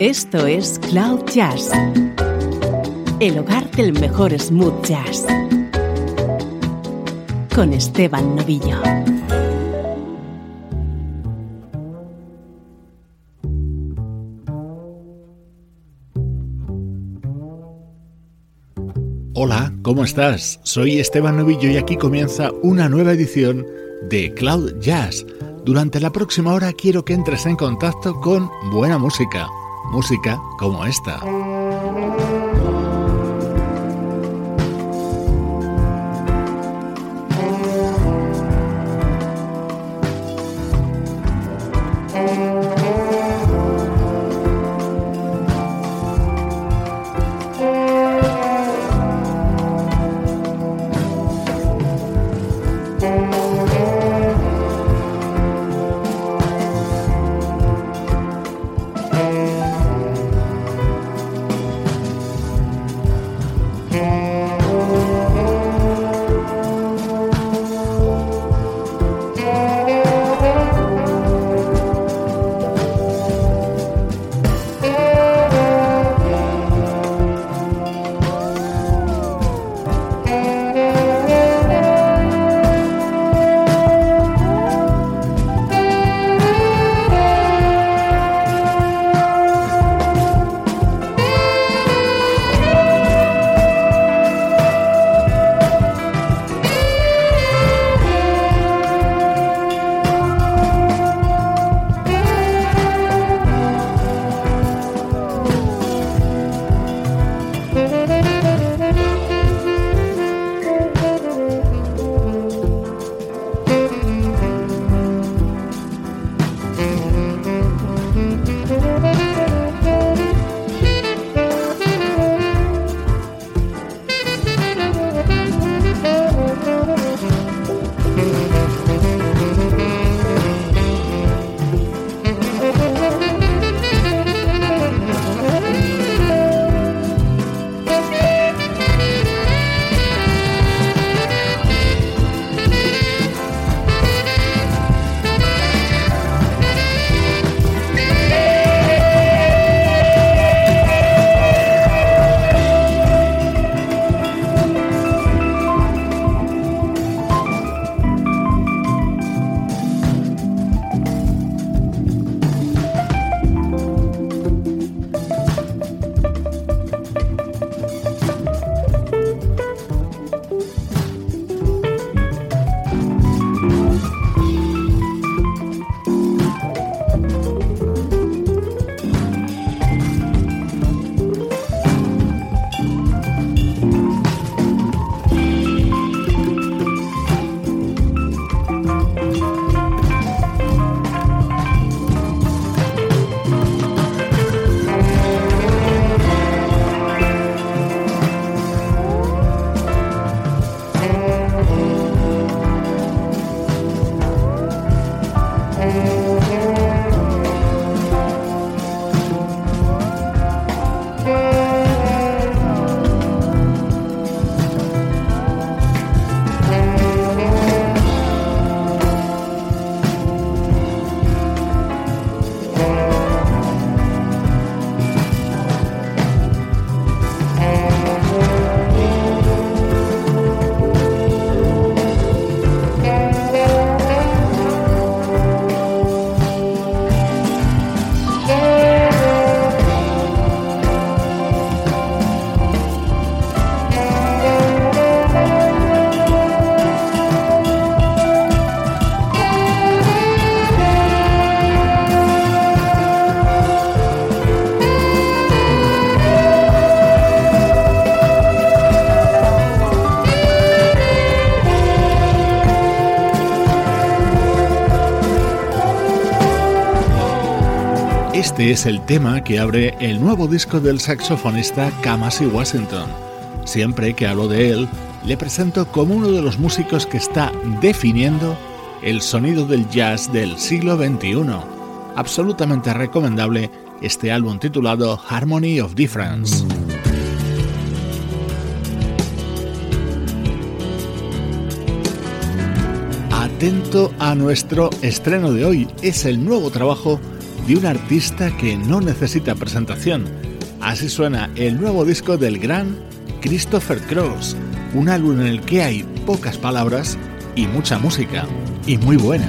Esto es Cloud Jazz, el hogar del mejor smooth jazz, con Esteban Novillo. Hola, ¿cómo estás? Soy Esteban Novillo y aquí comienza una nueva edición de Cloud Jazz. Durante la próxima hora quiero que entres en contacto con buena música, música como esta. Este es el tema que abre el nuevo disco del saxofonista Kamasi Washington. Siempre que hablo de él, le presento como uno de los músicos que está definiendo el sonido del jazz del siglo XXI. Absolutamente recomendable este álbum titulado Harmony of Difference. Atento a nuestro estreno de hoy, es el nuevo trabajo de un artista que no necesita presentación. Así suena el nuevo disco del gran Christopher Cross, un álbum en el que hay pocas palabras y mucha música, y muy buena.